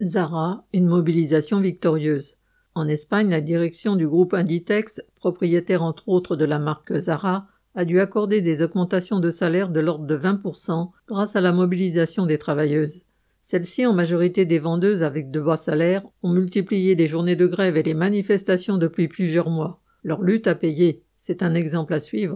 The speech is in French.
Zara, une mobilisation victorieuse. En Espagne, la direction du groupe Inditex, propriétaire entre autres de la marque Zara, a dû accorder des augmentations de salaire de l'ordre de 20% grâce à la mobilisation des travailleuses. Celles-ci, en majorité des vendeuses avec de bas salaires, ont multiplié les journées de grève et les manifestations depuis plusieurs mois. Leur lutte a payé. C'est un exemple à suivre.